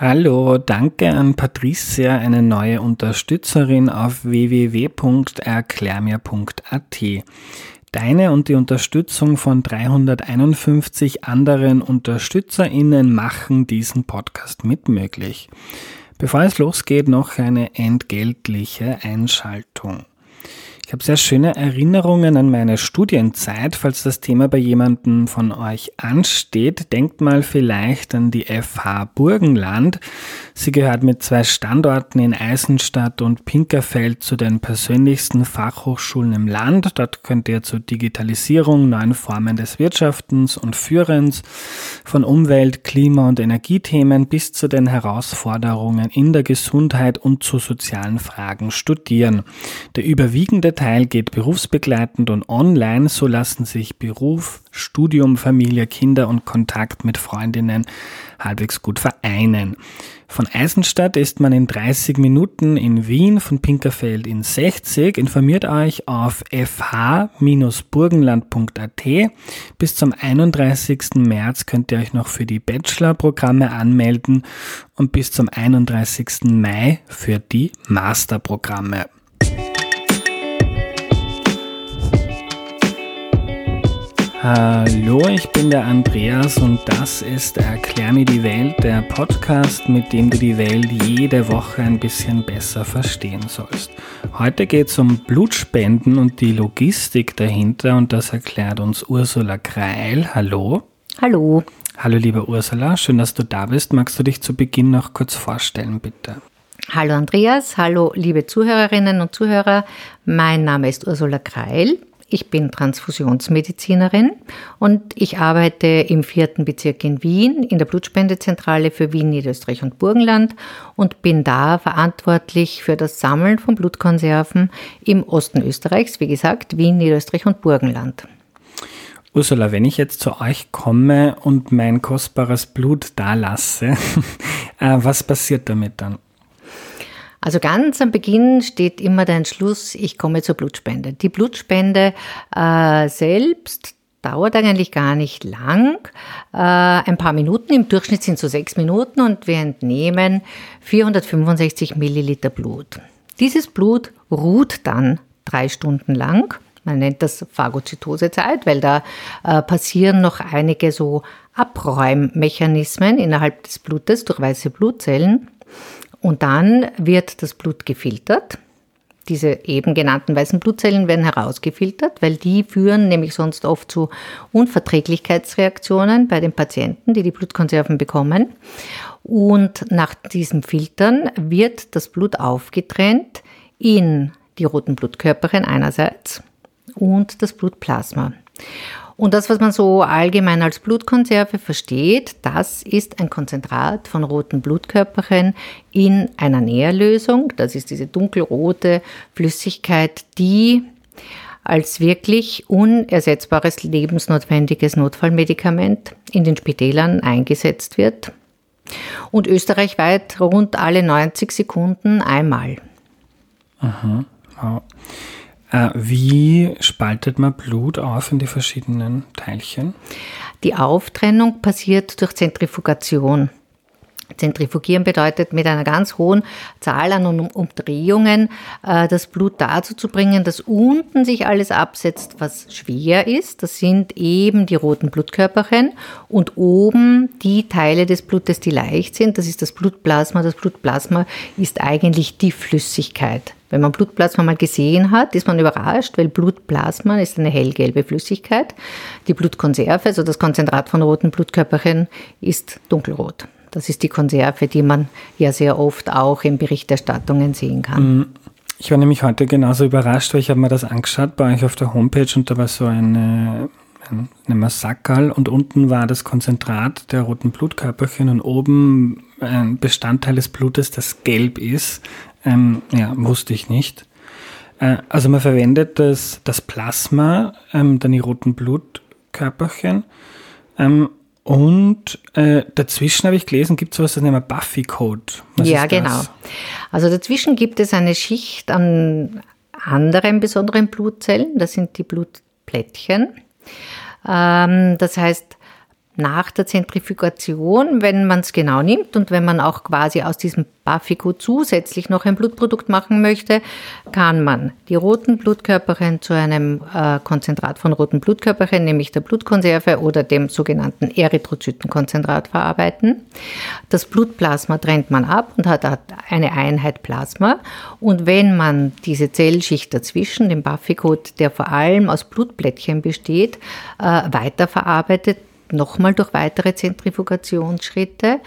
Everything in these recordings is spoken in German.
Hallo, danke an Patricia, eine neue Unterstützerin auf www.erklärmir.at. Deine und die Unterstützung von 351 anderen UnterstützerInnen machen diesen Podcast mitmöglich. Bevor es losgeht, noch eine entgeltliche Einschaltung. Ich habe sehr schöne Erinnerungen an meine Studienzeit. Falls das Thema bei jemandem von euch ansteht, denkt mal vielleicht an die FH Burgenland. Sie gehört mit zwei Standorten in Eisenstadt und Pinkerfeld zu den persönlichsten Fachhochschulen im Land. Dort könnt ihr zur Digitalisierung, neuen Formen des Wirtschaftens und Führens, von Umwelt, Klima und Energiethemen bis zu den Herausforderungen in der Gesundheit und zu sozialen Fragen studieren. Der überwiegende Teil geht berufsbegleitend und online, so lassen sich Beruf, Studium, Familie, Kinder und Kontakt mit Freundinnen halbwegs gut vereinen. Von Eisenstadt ist man in 30 Minuten in Wien, von Pinkerfeld in 60. Informiert euch auf fh-burgenland.at. Bis zum 31. März könnt ihr euch noch für die Bachelor-Programme anmelden und bis zum 31. Mai für die Masterprogramme. Hallo, ich bin der Andreas und das ist Erklär mir die Welt, der Podcast, mit dem du die Welt jede Woche ein bisschen besser verstehen sollst. Heute geht es um Blutspenden und die Logistik dahinter und das erklärt uns Ursula Kreil. Hallo. Hallo. Hallo, liebe Ursula, schön, dass du da bist. Magst du dich zu Beginn noch kurz vorstellen, bitte? Hallo Andreas, hallo liebe Zuhörerinnen und Zuhörer. Mein Name ist Ursula Kreil. Ich bin Transfusionsmedizinerin und ich arbeite im vierten Bezirk in Wien in der Blutspendezentrale für Wien, Niederösterreich und Burgenland und bin da verantwortlich für das Sammeln von Blutkonserven im Osten Österreichs, wie gesagt, Wien, Niederösterreich und Burgenland. Ursula, wenn ich jetzt zu euch komme und mein kostbares Blut da lasse, äh, was passiert damit dann? Also ganz am Beginn steht immer der Entschluss, ich komme zur Blutspende. Die Blutspende äh, selbst dauert eigentlich gar nicht lang, äh, ein paar Minuten, im Durchschnitt sind es so sechs Minuten und wir entnehmen 465 Milliliter Blut. Dieses Blut ruht dann drei Stunden lang. Man nennt das Phagozytosezeit, weil da äh, passieren noch einige so Abräummechanismen innerhalb des Blutes durch weiße Blutzellen. Und dann wird das Blut gefiltert. Diese eben genannten weißen Blutzellen werden herausgefiltert, weil die führen nämlich sonst oft zu Unverträglichkeitsreaktionen bei den Patienten, die die Blutkonserven bekommen. Und nach diesem Filtern wird das Blut aufgetrennt in die roten Blutkörperchen einerseits und das Blutplasma. Und das, was man so allgemein als Blutkonserve versteht, das ist ein Konzentrat von roten Blutkörperchen in einer Nährlösung. Das ist diese dunkelrote Flüssigkeit, die als wirklich unersetzbares lebensnotwendiges Notfallmedikament in den Spitälern eingesetzt wird. Und österreichweit rund alle 90 Sekunden einmal. Aha. Wow. Äh, wie spaltet man Blut auf in die verschiedenen Teilchen? Die Auftrennung passiert durch Zentrifugation. Zentrifugieren bedeutet mit einer ganz hohen Zahl an Umdrehungen äh, das Blut dazu zu bringen, dass unten sich alles absetzt, was schwer ist. Das sind eben die roten Blutkörperchen und oben die Teile des Blutes, die leicht sind. Das ist das Blutplasma. Das Blutplasma ist eigentlich die Flüssigkeit. Wenn man Blutplasma mal gesehen hat, ist man überrascht, weil Blutplasma ist eine hellgelbe Flüssigkeit. Die Blutkonserve, also das Konzentrat von roten Blutkörperchen, ist dunkelrot. Das ist die Konserve, die man ja sehr oft auch in Berichterstattungen sehen kann. Mhm. Ich war nämlich heute genauso überrascht, weil ich habe mir das angeschaut bei euch auf der Homepage und da war so eine, eine Massakerl und unten war das Konzentrat der roten Blutkörperchen und oben ein Bestandteil des Blutes, das gelb ist. Ähm, ja, wusste ich nicht. Äh, also man verwendet das, das Plasma, ähm, dann die roten Blutkörperchen. Ähm, und äh, dazwischen habe ich gelesen, gibt es sowas, das nennt man Buffy-Code. Ja, genau. Also dazwischen gibt es eine Schicht an anderen besonderen Blutzellen. Das sind die Blutplättchen. Ähm, das heißt, nach der Zentrifugation, wenn man es genau nimmt und wenn man auch quasi aus diesem Bafico zusätzlich noch ein Blutprodukt machen möchte, kann man die roten Blutkörperchen zu einem äh, Konzentrat von roten Blutkörperchen, nämlich der Blutkonserve oder dem sogenannten Erythrozytenkonzentrat verarbeiten. Das Blutplasma trennt man ab und hat eine Einheit Plasma. Und wenn man diese Zellschicht dazwischen, den Baficode, der vor allem aus Blutplättchen besteht, äh, weiterverarbeitet, nochmal durch weitere Zentrifugationsschritte,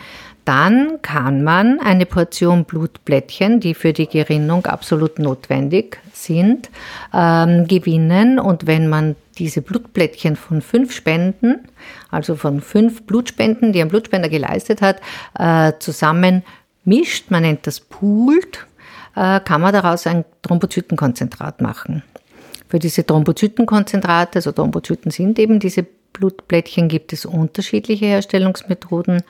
dann kann man eine Portion Blutplättchen, die für die Gerinnung absolut notwendig sind, ähm, gewinnen. Und wenn man diese Blutplättchen von fünf Spenden, also von fünf Blutspenden, die ein Blutspender geleistet hat, äh, zusammen mischt, man nennt das poolt, äh, kann man daraus ein Thrombozytenkonzentrat machen. Für diese Thrombozytenkonzentrate, also Thrombozyten sind eben diese Blutplättchen, gibt es unterschiedliche Herstellungsmethoden.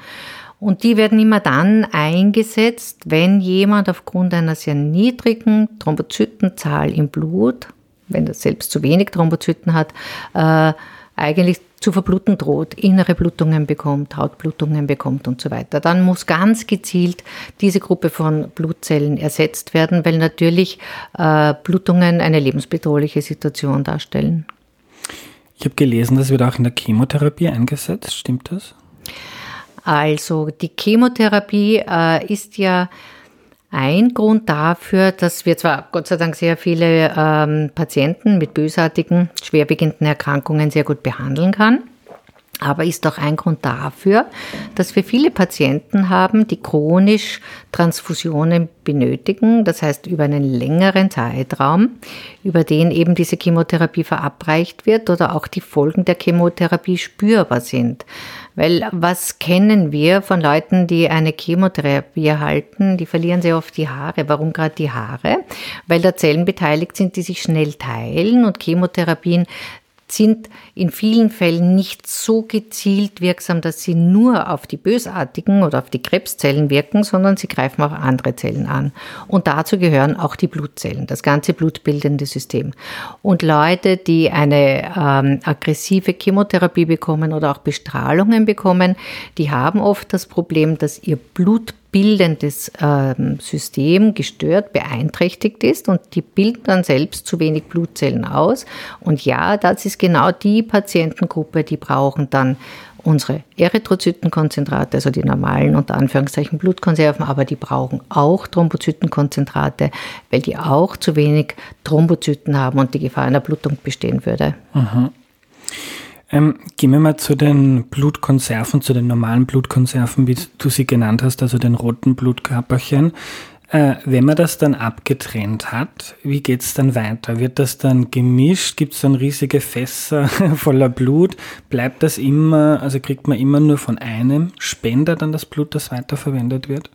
Und die werden immer dann eingesetzt, wenn jemand aufgrund einer sehr niedrigen Thrombozytenzahl im Blut, wenn er selbst zu wenig Thrombozyten hat, äh, eigentlich zu verbluten droht, innere Blutungen bekommt, Hautblutungen bekommt und so weiter. Dann muss ganz gezielt diese Gruppe von Blutzellen ersetzt werden, weil natürlich äh, Blutungen eine lebensbedrohliche Situation darstellen. Ich habe gelesen, das wird auch in der Chemotherapie eingesetzt. Stimmt das? Also die Chemotherapie äh, ist ja ein Grund dafür, dass wir zwar Gott sei Dank sehr viele ähm, Patienten mit bösartigen, schwerwiegenden Erkrankungen sehr gut behandeln kann aber ist auch ein Grund dafür, dass wir viele Patienten haben, die chronisch Transfusionen benötigen, das heißt über einen längeren Zeitraum, über den eben diese Chemotherapie verabreicht wird oder auch die Folgen der Chemotherapie spürbar sind. Weil was kennen wir von Leuten, die eine Chemotherapie erhalten? Die verlieren sehr oft die Haare. Warum gerade die Haare? Weil da Zellen beteiligt sind, die sich schnell teilen und Chemotherapien sind in vielen Fällen nicht so gezielt wirksam, dass sie nur auf die bösartigen oder auf die Krebszellen wirken, sondern sie greifen auch andere Zellen an. Und dazu gehören auch die Blutzellen, das ganze blutbildende System. Und Leute, die eine ähm, aggressive Chemotherapie bekommen oder auch Bestrahlungen bekommen, die haben oft das Problem, dass ihr Blut bildendes ähm, System gestört, beeinträchtigt ist und die bilden dann selbst zu wenig Blutzellen aus. Und ja, das ist genau die Patientengruppe, die brauchen dann unsere Erythrozytenkonzentrate, also die normalen unter Anführungszeichen Blutkonserven, aber die brauchen auch Thrombozytenkonzentrate, weil die auch zu wenig Thrombozyten haben und die Gefahr einer Blutung bestehen würde. Mhm. Ähm, gehen wir mal zu den Blutkonserven, zu den normalen Blutkonserven, wie du sie genannt hast, also den roten Blutkörperchen. Äh, wenn man das dann abgetrennt hat, wie geht es dann weiter? Wird das dann gemischt? Gibt es dann riesige Fässer voller Blut? Bleibt das immer, also kriegt man immer nur von einem Spender dann das Blut, das weiterverwendet wird?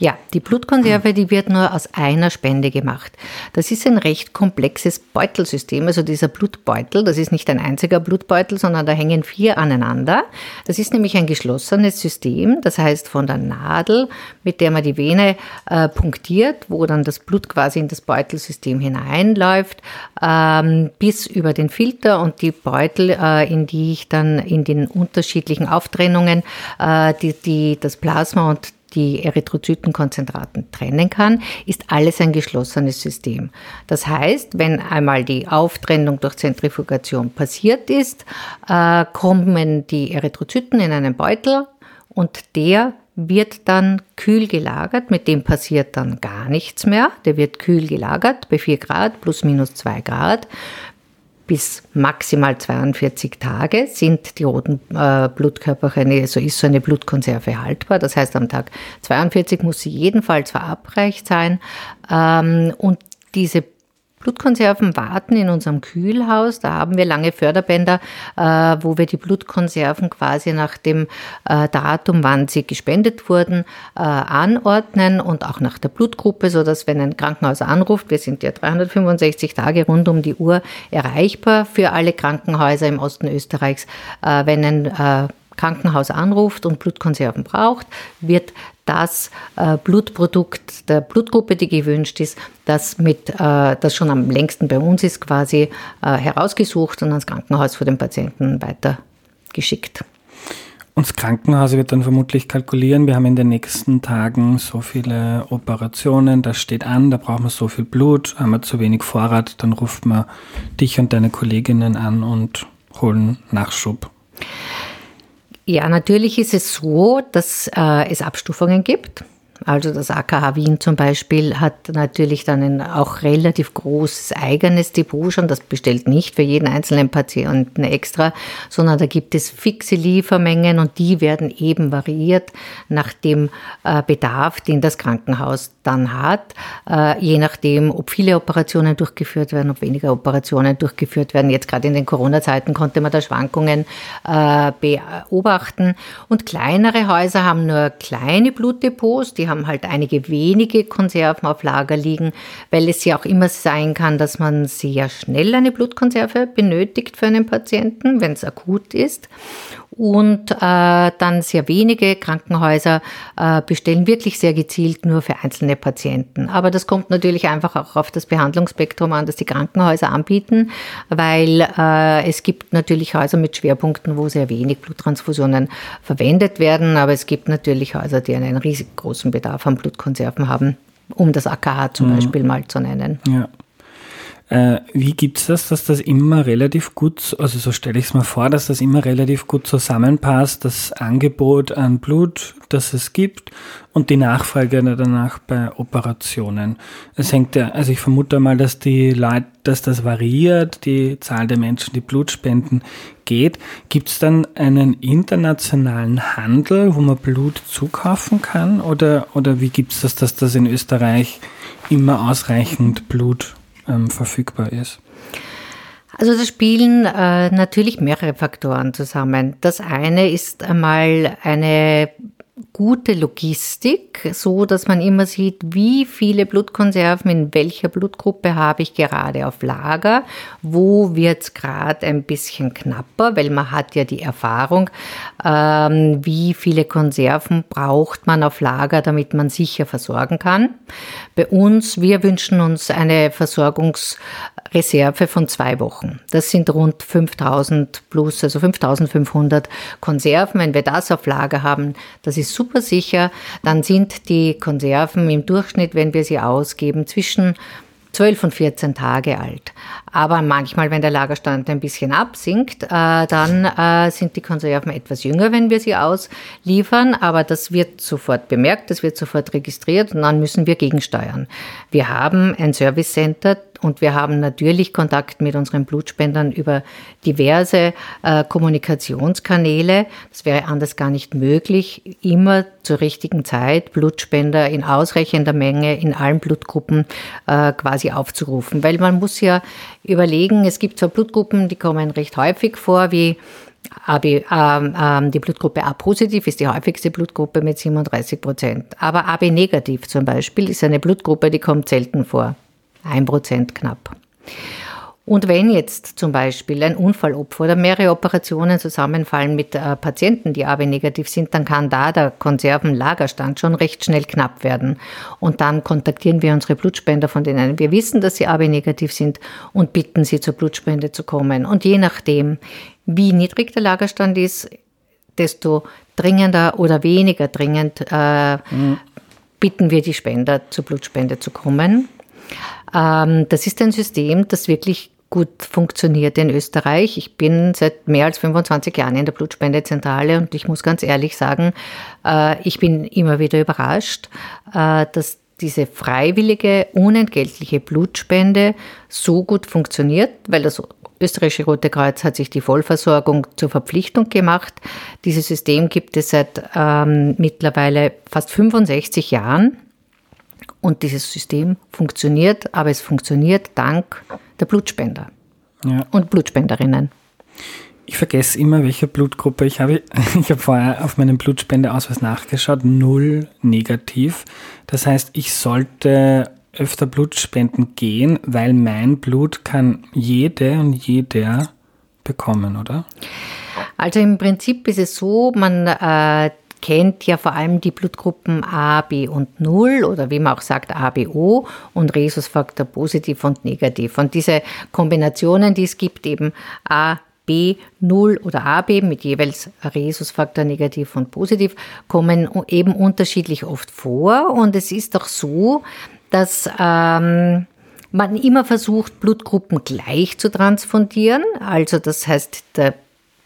Ja, die Blutkonserve, die wird nur aus einer Spende gemacht. Das ist ein recht komplexes Beutelsystem, also dieser Blutbeutel, das ist nicht ein einziger Blutbeutel, sondern da hängen vier aneinander. Das ist nämlich ein geschlossenes System, das heißt von der Nadel, mit der man die Vene äh, punktiert, wo dann das Blut quasi in das Beutelsystem hineinläuft, ähm, bis über den Filter und die Beutel, äh, in die ich dann in den unterschiedlichen Auftrennungen äh, die, die, das Plasma und die Erythrozytenkonzentraten trennen kann, ist alles ein geschlossenes System. Das heißt, wenn einmal die Auftrennung durch Zentrifugation passiert ist, äh, kommen die Erythrozyten in einen Beutel und der wird dann kühl gelagert, mit dem passiert dann gar nichts mehr. Der wird kühl gelagert bei 4 Grad plus minus 2 Grad bis maximal 42 Tage sind die roten äh, Blutkörperchen, also ist so eine Blutkonserve haltbar. Das heißt, am Tag 42 muss sie jedenfalls verabreicht sein. Ähm, und diese Blutkonserven warten in unserem Kühlhaus. Da haben wir lange Förderbänder, äh, wo wir die Blutkonserven quasi nach dem äh, Datum, wann sie gespendet wurden, äh, anordnen und auch nach der Blutgruppe, so dass wenn ein Krankenhaus anruft, wir sind ja 365 Tage rund um die Uhr erreichbar für alle Krankenhäuser im Osten Österreichs, äh, wenn ein äh, Krankenhaus anruft und Blutkonserven braucht, wird das äh, Blutprodukt der Blutgruppe, die gewünscht ist, das, mit, äh, das schon am längsten bei uns ist, quasi äh, herausgesucht und ans Krankenhaus für den Patienten weitergeschickt. Und das Krankenhaus wird dann vermutlich kalkulieren, wir haben in den nächsten Tagen so viele Operationen, das steht an, da brauchen wir so viel Blut, haben wir zu wenig Vorrat, dann ruft man dich und deine Kolleginnen an und holen Nachschub. Ja, natürlich ist es so, dass äh, es Abstufungen gibt. Also das AKH Wien zum Beispiel hat natürlich dann ein auch relativ großes eigenes Depot schon. Das bestellt nicht für jeden einzelnen Patienten extra, sondern da gibt es fixe Liefermengen und die werden eben variiert nach dem äh, Bedarf, den das Krankenhaus dann hat, äh, je nachdem, ob viele Operationen durchgeführt werden, ob weniger Operationen durchgeführt werden. Jetzt gerade in den Corona-Zeiten konnte man da Schwankungen äh, beobachten. Und kleinere Häuser haben nur kleine Blutdepots, die haben halt einige wenige Konserven auf Lager liegen, weil es ja auch immer sein kann, dass man sehr schnell eine Blutkonserve benötigt für einen Patienten, wenn es akut ist und äh, dann sehr wenige Krankenhäuser äh, bestellen wirklich sehr gezielt nur für einzelne Patienten. Aber das kommt natürlich einfach auch auf das Behandlungsspektrum an, das die Krankenhäuser anbieten, weil äh, es gibt natürlich Häuser mit Schwerpunkten, wo sehr wenig Bluttransfusionen verwendet werden, aber es gibt natürlich Häuser, die einen riesig großen Bedarf an Blutkonserven haben, um das AKH zum mhm. Beispiel mal zu nennen. Ja. Äh, wie gibt's das, dass das immer relativ gut, also so stelle ich es mir vor, dass das immer relativ gut zusammenpasst, das Angebot an Blut, das es gibt und die Nachfrage danach bei Operationen. Es hängt ja, also ich vermute mal, dass die Leute, dass das variiert, die Zahl der Menschen, die Blut spenden, geht. Gibt es dann einen internationalen Handel, wo man Blut zukaufen kann? Oder, oder wie gibt es das, dass das in Österreich immer ausreichend Blut ähm, verfügbar ist? Also da spielen äh, natürlich mehrere Faktoren zusammen. Das eine ist einmal eine gute Logistik, so dass man immer sieht, wie viele Blutkonserven in welcher Blutgruppe habe ich gerade auf Lager, wo wird es gerade ein bisschen knapper, weil man hat ja die Erfahrung, ähm, wie viele Konserven braucht man auf Lager, damit man sicher versorgen kann. Bei uns, wir wünschen uns eine Versorgungsreserve von zwei Wochen. Das sind rund 5000 plus, also 5500 Konserven. Wenn wir das auf Lager haben, das ist super sicher. Dann sind die Konserven im Durchschnitt, wenn wir sie ausgeben, zwischen 12 und 14 Tage alt. Aber manchmal, wenn der Lagerstand ein bisschen absinkt, äh, dann äh, sind die Konserven etwas jünger, wenn wir sie ausliefern. Aber das wird sofort bemerkt, das wird sofort registriert und dann müssen wir gegensteuern. Wir haben ein Service Center, und wir haben natürlich Kontakt mit unseren Blutspendern über diverse äh, Kommunikationskanäle. Das wäre anders gar nicht möglich, immer zur richtigen Zeit Blutspender in ausreichender Menge in allen Blutgruppen äh, quasi aufzurufen. Weil man muss ja überlegen, es gibt zwar Blutgruppen, die kommen recht häufig vor, wie AB, ähm, ähm, die Blutgruppe A positiv ist die häufigste Blutgruppe mit 37 Prozent. Aber AB negativ zum Beispiel ist eine Blutgruppe, die kommt selten vor. Ein Prozent knapp. Und wenn jetzt zum Beispiel ein Unfallopfer oder mehrere Operationen zusammenfallen mit äh, Patienten, die AB-negativ sind, dann kann da der Konservenlagerstand schon recht schnell knapp werden. Und dann kontaktieren wir unsere Blutspender, von denen wir wissen, dass sie AB-negativ sind, und bitten sie zur Blutspende zu kommen. Und je nachdem, wie niedrig der Lagerstand ist, desto dringender oder weniger dringend äh, mhm. bitten wir die Spender zur Blutspende zu kommen. Ähm, das ist ein System, das wirklich gut funktioniert in Österreich. Ich bin seit mehr als 25 Jahren in der Blutspendezentrale und ich muss ganz ehrlich sagen, äh, ich bin immer wieder überrascht, äh, dass diese freiwillige, unentgeltliche Blutspende so gut funktioniert, weil das österreichische Rote Kreuz hat sich die Vollversorgung zur Verpflichtung gemacht. Dieses System gibt es seit ähm, mittlerweile fast 65 Jahren. Und dieses System funktioniert, aber es funktioniert dank der Blutspender ja. und Blutspenderinnen. Ich vergesse immer, welche Blutgruppe ich habe. Ich habe vorher auf meinem Blutspendeausweis nachgeschaut, null negativ. Das heißt, ich sollte öfter Blutspenden gehen, weil mein Blut kann jede und jeder bekommen, oder? Also im Prinzip ist es so, man äh, kennt ja vor allem die Blutgruppen A, B und 0 oder wie man auch sagt ABO und Rhesusfaktor positiv und negativ. Und diese Kombinationen, die es gibt, eben A, B0 oder AB mit jeweils Rhesusfaktor negativ und positiv kommen eben unterschiedlich oft vor. Und es ist auch so, dass ähm, man immer versucht, Blutgruppen gleich zu transfundieren. Also das heißt, der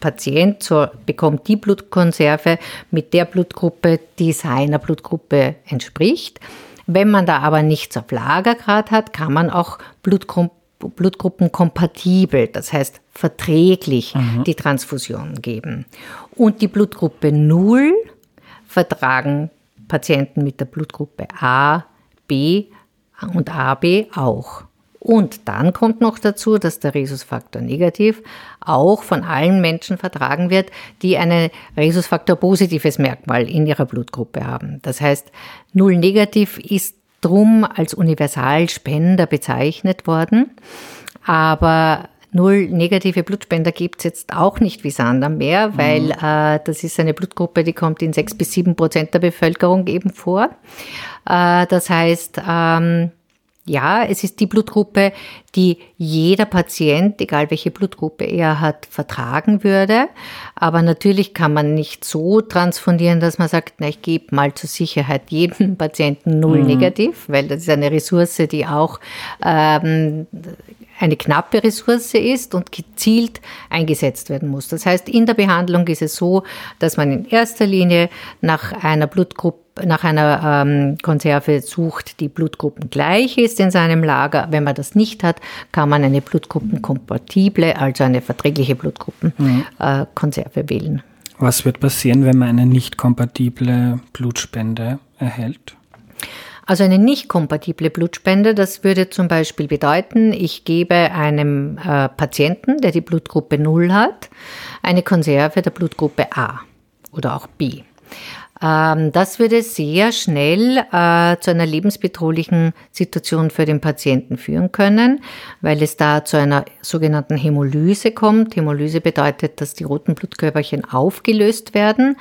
Patient so, bekommt die Blutkonserve mit der Blutgruppe, die seiner Blutgruppe entspricht. Wenn man da aber nichts auf Lagergrad hat, kann man auch Blutgruppen blutgruppenkompatibel, das heißt verträglich, mhm. die Transfusion geben. Und die Blutgruppe 0 vertragen Patienten mit der Blutgruppe A, B und AB auch. Und dann kommt noch dazu, dass der Rhesusfaktor negativ auch von allen Menschen vertragen wird, die ein Rhesusfaktor positives Merkmal in ihrer Blutgruppe haben. Das heißt, Null negativ ist drum als Universalspender bezeichnet worden. Aber Null negative Blutspender gibt es jetzt auch nicht wie Sand am Meer, weil mhm. äh, das ist eine Blutgruppe, die kommt in sechs bis sieben Prozent der Bevölkerung eben vor. Äh, das heißt, ähm, ja, es ist die Blutgruppe, die jeder Patient, egal welche Blutgruppe er hat, vertragen würde. Aber natürlich kann man nicht so transfundieren, dass man sagt, na, ich gebe mal zur Sicherheit jedem Patienten null mhm. negativ, weil das ist eine Ressource, die auch ähm, eine knappe Ressource ist und gezielt eingesetzt werden muss. Das heißt, in der Behandlung ist es so, dass man in erster Linie nach einer Blutgruppe nach einer ähm, Konserve sucht, die Blutgruppen gleich ist in seinem Lager. Wenn man das nicht hat, kann man eine blutgruppenkompatible, also eine verträgliche Blutgruppenkonserve mhm. äh, wählen. Was wird passieren, wenn man eine nicht kompatible Blutspende erhält? Also eine nicht kompatible Blutspende, das würde zum Beispiel bedeuten, ich gebe einem äh, Patienten, der die Blutgruppe 0 hat, eine Konserve der Blutgruppe A oder auch B. Ähm, das würde sehr schnell äh, zu einer lebensbedrohlichen Situation für den Patienten führen können, weil es da zu einer sogenannten Hämolyse kommt. Hämolyse bedeutet, dass die roten Blutkörperchen aufgelöst werden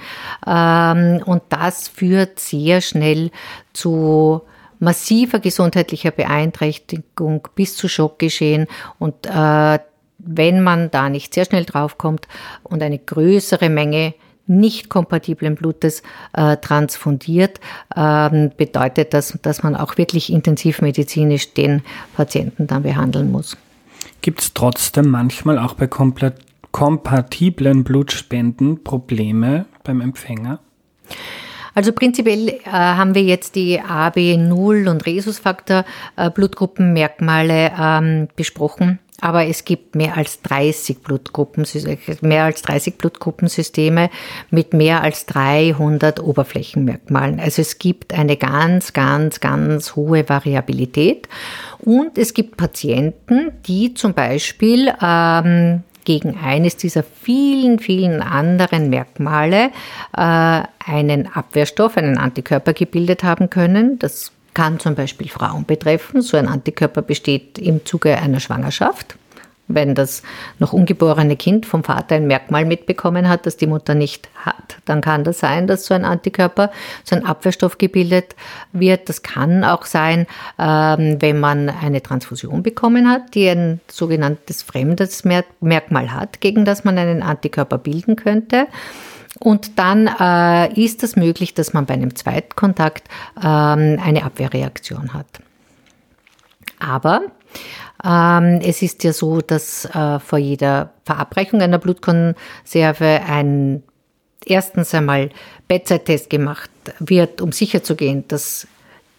ähm, und das führt sehr schnell zu massiver gesundheitlicher Beeinträchtigung bis zu Schockgeschehen und äh, wenn man da nicht sehr schnell draufkommt und eine größere Menge nicht kompatiblen Blutes äh, transfundiert, ähm, bedeutet das, dass man auch wirklich intensivmedizinisch den Patienten dann behandeln muss. Gibt es trotzdem manchmal auch bei kompatiblen Blutspenden Probleme beim Empfänger? Also prinzipiell äh, haben wir jetzt die AB0 und Rhesusfaktor äh, Blutgruppenmerkmale ähm, besprochen. Aber es gibt mehr als 30 Blutgruppen, mehr als 30 Blutgruppensysteme mit mehr als 300 Oberflächenmerkmalen. Also es gibt eine ganz, ganz, ganz hohe Variabilität. Und es gibt Patienten, die zum Beispiel ähm, gegen eines dieser vielen, vielen anderen Merkmale äh, einen Abwehrstoff, einen Antikörper gebildet haben können. Das kann zum Beispiel Frauen betreffen. So ein Antikörper besteht im Zuge einer Schwangerschaft. Wenn das noch ungeborene Kind vom Vater ein Merkmal mitbekommen hat, das die Mutter nicht hat, dann kann das sein, dass so ein Antikörper, so ein Abwehrstoff gebildet wird. Das kann auch sein, ähm, wenn man eine Transfusion bekommen hat, die ein sogenanntes fremdes Merkmal hat, gegen das man einen Antikörper bilden könnte. Und dann äh, ist es möglich, dass man bei einem Zweitkontakt ähm, eine Abwehrreaktion hat. Aber ähm, es ist ja so, dass äh, vor jeder Verabreichung einer Blutkonserve ein erstens einmal Bedside-Test gemacht wird, um sicherzugehen, dass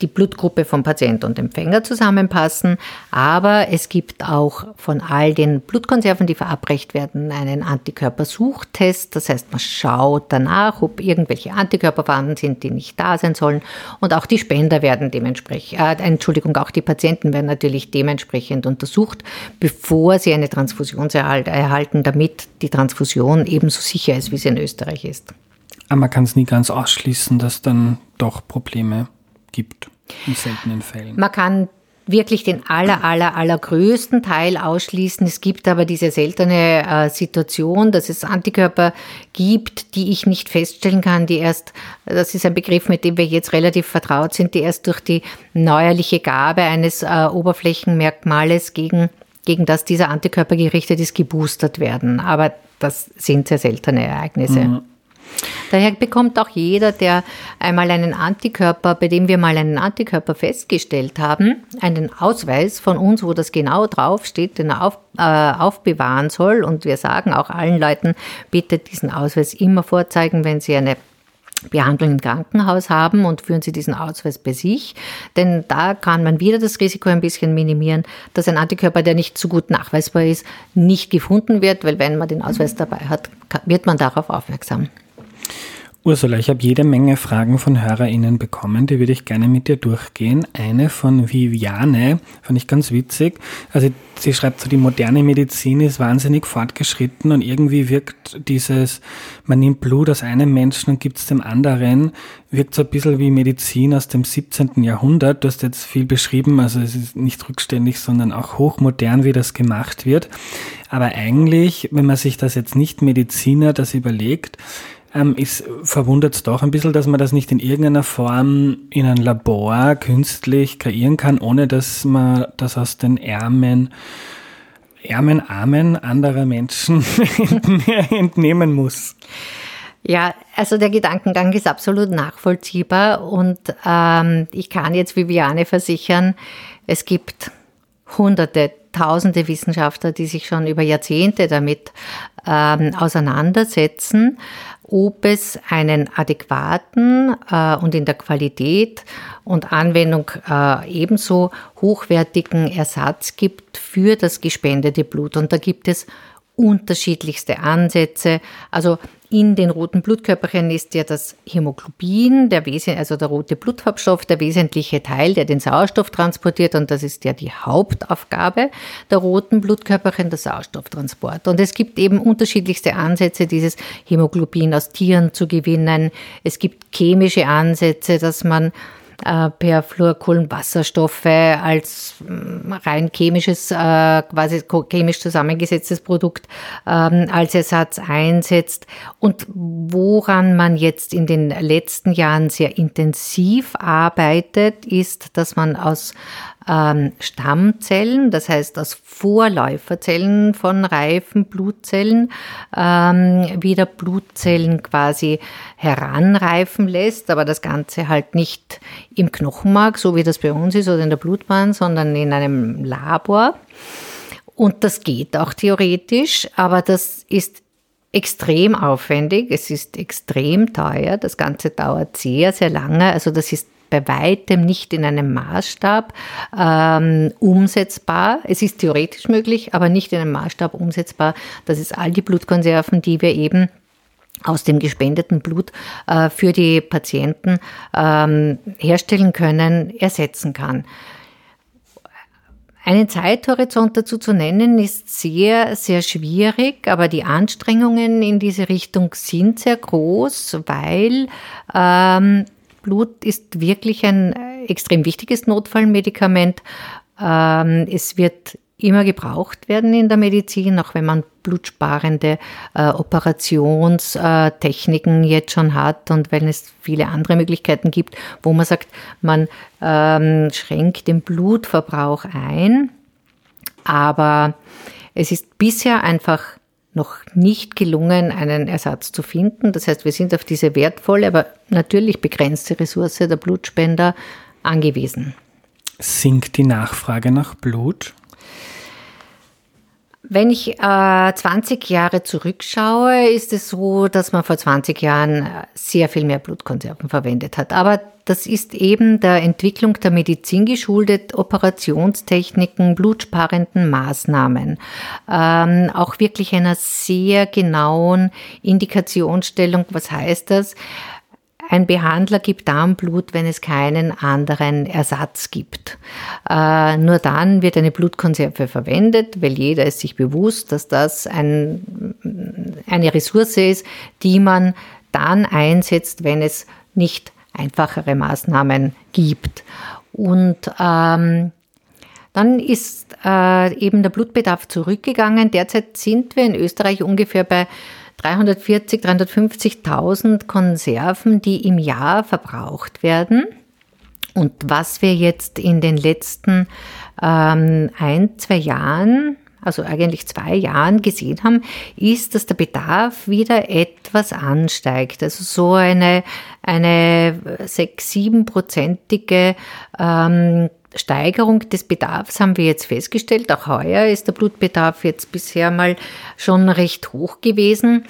die Blutgruppe vom Patient und Empfänger zusammenpassen. Aber es gibt auch von all den Blutkonserven, die verabreicht werden, einen Antikörpersuchtest. Das heißt, man schaut danach, ob irgendwelche Antikörper vorhanden sind, die nicht da sein sollen. Und auch die Spender werden dementsprechend, äh, Entschuldigung, auch die Patienten werden natürlich dementsprechend untersucht, bevor sie eine Transfusion erhalten, damit die Transfusion ebenso sicher ist, wie sie in Österreich ist. Aber man kann es nie ganz ausschließen, dass dann doch Probleme gibt. In seltenen Fällen. Man kann wirklich den aller, aller, allergrößten Teil ausschließen. Es gibt aber diese seltene äh, Situation, dass es Antikörper gibt, die ich nicht feststellen kann, die erst, das ist ein Begriff, mit dem wir jetzt relativ vertraut sind, die erst durch die neuerliche Gabe eines äh, Oberflächenmerkmales gegen gegen das dieser Antikörper gerichtet ist, geboostert werden. Aber das sind sehr seltene Ereignisse. Mhm. Daher bekommt auch jeder, der einmal einen Antikörper, bei dem wir mal einen Antikörper festgestellt haben, einen Ausweis von uns, wo das genau draufsteht, den er auf, äh, aufbewahren soll. Und wir sagen auch allen Leuten, bitte diesen Ausweis immer vorzeigen, wenn Sie eine Behandlung im Krankenhaus haben und führen Sie diesen Ausweis bei sich. Denn da kann man wieder das Risiko ein bisschen minimieren, dass ein Antikörper, der nicht so gut nachweisbar ist, nicht gefunden wird, weil wenn man den Ausweis dabei hat, wird man darauf aufmerksam. Ursula, ich habe jede Menge Fragen von HörerInnen bekommen, die würde ich gerne mit dir durchgehen. Eine von Viviane, fand ich ganz witzig. Also sie schreibt so, die moderne Medizin ist wahnsinnig fortgeschritten und irgendwie wirkt dieses, man nimmt Blut aus einem Menschen und gibt es dem anderen, wirkt so ein bisschen wie Medizin aus dem 17. Jahrhundert. Du hast jetzt viel beschrieben, also es ist nicht rückständig, sondern auch hochmodern, wie das gemacht wird. Aber eigentlich, wenn man sich das jetzt nicht Mediziner das überlegt, ähm, ist verwundert es doch ein bisschen, dass man das nicht in irgendeiner Form in ein Labor künstlich kreieren kann, ohne dass man das aus den Ärmen, Ärmen, Armen anderer Menschen entnehmen muss. Ja, also der Gedankengang ist absolut nachvollziehbar und ähm, ich kann jetzt Viviane versichern, es gibt hunderte, tausende Wissenschaftler, die sich schon über Jahrzehnte damit ähm, auseinandersetzen ob es einen adäquaten äh, und in der Qualität und Anwendung äh, ebenso hochwertigen Ersatz gibt für das gespendete Blut. Und da gibt es unterschiedlichste Ansätze. Also in den roten Blutkörperchen ist ja das Hämoglobin, der also der rote Blutfarbstoff, der wesentliche Teil, der den Sauerstoff transportiert. Und das ist ja die Hauptaufgabe der roten Blutkörperchen, der Sauerstofftransport. Und es gibt eben unterschiedlichste Ansätze, dieses Hämoglobin aus Tieren zu gewinnen. Es gibt chemische Ansätze, dass man äh, Perfluorkohlenwasserstoffe als mm, rein chemisches, äh, quasi chemisch zusammengesetztes Produkt ähm, als Ersatz einsetzt. Und woran man jetzt in den letzten Jahren sehr intensiv arbeitet, ist, dass man aus ähm, Stammzellen, das heißt aus Vorläuferzellen von reifen Blutzellen, ähm, wieder Blutzellen quasi heranreifen lässt, aber das Ganze halt nicht im Knochenmark, so wie das bei uns ist, oder in der Blutbahn, sondern in einem Labor. Und das geht auch theoretisch, aber das ist extrem aufwendig, es ist extrem teuer, das Ganze dauert sehr, sehr lange. Also das ist bei weitem nicht in einem Maßstab ähm, umsetzbar. Es ist theoretisch möglich, aber nicht in einem Maßstab umsetzbar, dass es all die Blutkonserven, die wir eben aus dem gespendeten Blut äh, für die Patienten ähm, herstellen können, ersetzen kann. Einen Zeithorizont dazu zu nennen, ist sehr, sehr schwierig, aber die Anstrengungen in diese Richtung sind sehr groß, weil ähm, Blut ist wirklich ein äh, extrem wichtiges Notfallmedikament. Ähm, es wird immer gebraucht werden in der Medizin, auch wenn man blutsparende äh, Operationstechniken jetzt schon hat und wenn es viele andere Möglichkeiten gibt, wo man sagt, man ähm, schränkt den Blutverbrauch ein. Aber es ist bisher einfach noch nicht gelungen, einen Ersatz zu finden. Das heißt, wir sind auf diese wertvolle, aber natürlich begrenzte Ressource der Blutspender angewiesen. Sinkt die Nachfrage nach Blut? Wenn ich äh, 20 Jahre zurückschaue, ist es so, dass man vor 20 Jahren sehr viel mehr Blutkonserven verwendet hat. Aber das ist eben der Entwicklung der Medizin geschuldet, Operationstechniken, blutsparenden Maßnahmen, ähm, auch wirklich einer sehr genauen Indikationsstellung. Was heißt das? Ein Behandler gibt Darmblut, wenn es keinen anderen Ersatz gibt. Äh, nur dann wird eine Blutkonserve verwendet, weil jeder ist sich bewusst, dass das ein, eine Ressource ist, die man dann einsetzt, wenn es nicht einfachere Maßnahmen gibt. Und ähm, dann ist äh, eben der Blutbedarf zurückgegangen. Derzeit sind wir in Österreich ungefähr bei 340, 350.000 Konserven, die im Jahr verbraucht werden. Und was wir jetzt in den letzten ähm, ein, zwei Jahren also eigentlich zwei Jahren gesehen haben, ist, dass der Bedarf wieder etwas ansteigt. Also so eine, eine sechs, siebenprozentige ähm, Steigerung des Bedarfs haben wir jetzt festgestellt. Auch heuer ist der Blutbedarf jetzt bisher mal schon recht hoch gewesen.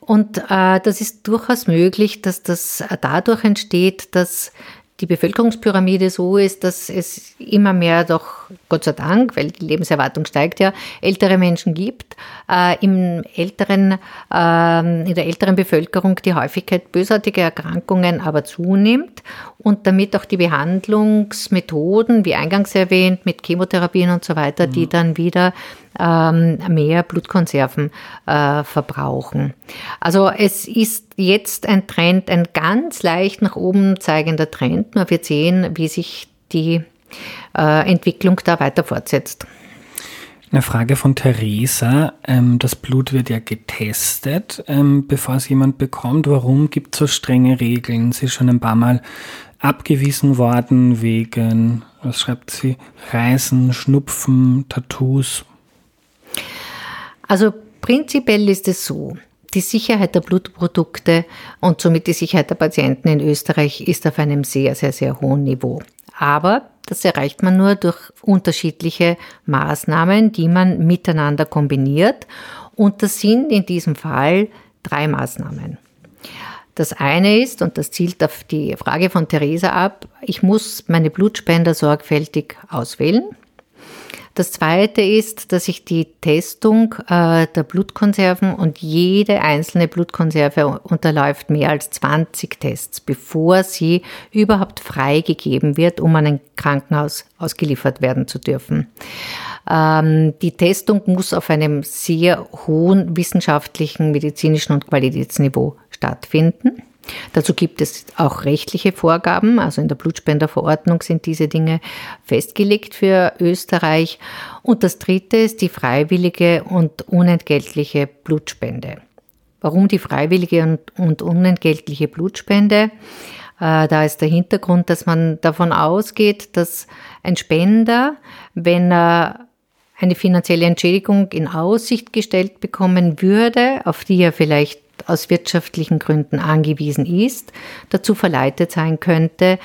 Und äh, das ist durchaus möglich, dass das dadurch entsteht, dass die Bevölkerungspyramide so ist, dass es immer mehr doch, Gott sei Dank, weil die Lebenserwartung steigt ja, ältere Menschen gibt, äh, im älteren, äh, in der älteren Bevölkerung die Häufigkeit bösartiger Erkrankungen aber zunimmt und damit auch die Behandlungsmethoden, wie eingangs erwähnt, mit Chemotherapien und so weiter, mhm. die dann wieder ähm, mehr Blutkonserven äh, verbrauchen. Also es ist jetzt ein Trend, ein ganz leicht nach oben zeigender Trend. Man wird sehen, wie sich die Entwicklung da weiter fortsetzt. Eine Frage von Theresa. Ähm, das Blut wird ja getestet, ähm, bevor es jemand bekommt. Warum gibt es so strenge Regeln? Sie ist schon ein paar Mal abgewiesen worden wegen, was schreibt sie, Reisen, Schnupfen, Tattoos. Also prinzipiell ist es so, die Sicherheit der Blutprodukte und somit die Sicherheit der Patienten in Österreich ist auf einem sehr, sehr, sehr hohen Niveau. Aber das erreicht man nur durch unterschiedliche Maßnahmen, die man miteinander kombiniert. Und das sind in diesem Fall drei Maßnahmen. Das eine ist, und das zielt auf die Frage von Theresa ab, ich muss meine Blutspender sorgfältig auswählen. Das Zweite ist, dass ich die Testung äh, der Blutkonserven und jede einzelne Blutkonserve unterläuft mehr als 20 Tests, bevor sie überhaupt freigegeben wird, um an ein Krankenhaus ausgeliefert werden zu dürfen. Ähm, die Testung muss auf einem sehr hohen wissenschaftlichen, medizinischen und Qualitätsniveau stattfinden. Dazu gibt es auch rechtliche Vorgaben, also in der Blutspenderverordnung sind diese Dinge festgelegt für Österreich. Und das Dritte ist die freiwillige und unentgeltliche Blutspende. Warum die freiwillige und, unentgeltliche Blutspende? Äh, da ist der Hintergrund, dass man davon ausgeht, dass ein Spender, wenn er eine finanzielle Entschädigung in Aussicht gestellt bekommen würde, auf die er vielleicht aus wirtschaftlichen Gründen angewiesen ist, dazu verleitet sein könnte,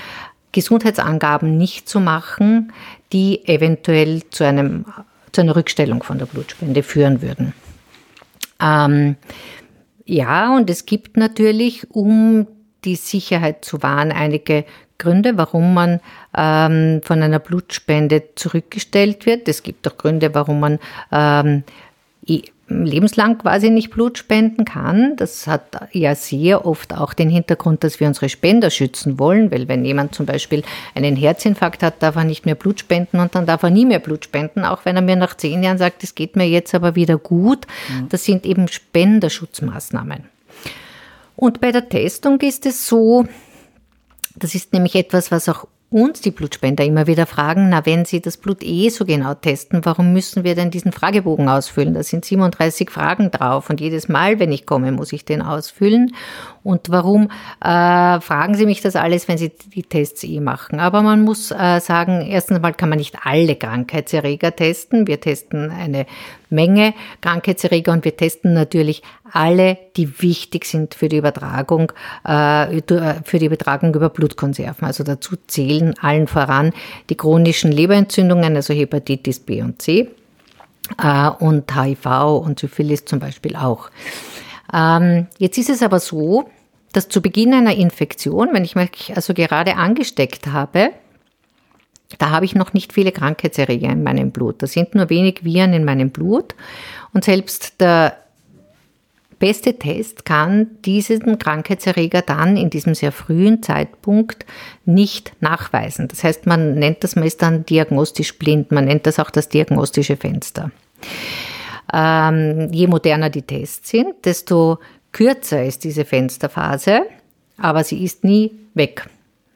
Gesundheitsangaben nicht zu machen, die eventuell zu, einem, zu einer Rückstellung von der Blutspende führen würden. Ähm, ja, und es gibt natürlich, um die Sicherheit zu wahren, einige Gründe, warum man ähm, von einer Blutspende zurückgestellt wird. Es gibt auch Gründe, warum man ähm, lebenslang quasi nicht Blut spenden kann. Das hat ja sehr oft auch den Hintergrund, dass wir unsere Spender schützen wollen, weil wenn jemand zum Beispiel einen Herzinfarkt hat, darf er nicht mehr Blut spenden und dann darf er nie mehr Blut spenden, auch wenn er mir nach zehn Jahren sagt, es geht mir jetzt aber wieder gut. Mhm. Das sind eben Spenderschutzmaßnahmen. Und bei der Testung ist es so, das ist nämlich etwas, was auch uns die Blutspender immer wieder fragen, na, wenn sie das Blut eh so genau testen, warum müssen wir denn diesen Fragebogen ausfüllen? Da sind 37 Fragen drauf und jedes Mal, wenn ich komme, muss ich den ausfüllen. Und warum äh, fragen Sie mich das alles, wenn Sie die Tests eh machen? Aber man muss äh, sagen, erstens mal kann man nicht alle Krankheitserreger testen. Wir testen eine Menge Krankheitserreger und wir testen natürlich alle, die wichtig sind für die Übertragung, äh, für die Übertragung über Blutkonserven. Also dazu zählen allen voran die chronischen Leberentzündungen, also Hepatitis B und C äh, und HIV und Syphilis zum Beispiel auch. Ähm, jetzt ist es aber so, dass zu Beginn einer Infektion, wenn ich mich also gerade angesteckt habe, da habe ich noch nicht viele Krankheitserreger in meinem Blut. Da sind nur wenig Viren in meinem Blut. Und selbst der beste Test kann diesen Krankheitserreger dann in diesem sehr frühen Zeitpunkt nicht nachweisen. Das heißt, man nennt das, man dann diagnostisch blind. Man nennt das auch das diagnostische Fenster. Ähm, je moderner die Tests sind, desto kürzer ist diese Fensterphase, aber sie ist nie weg.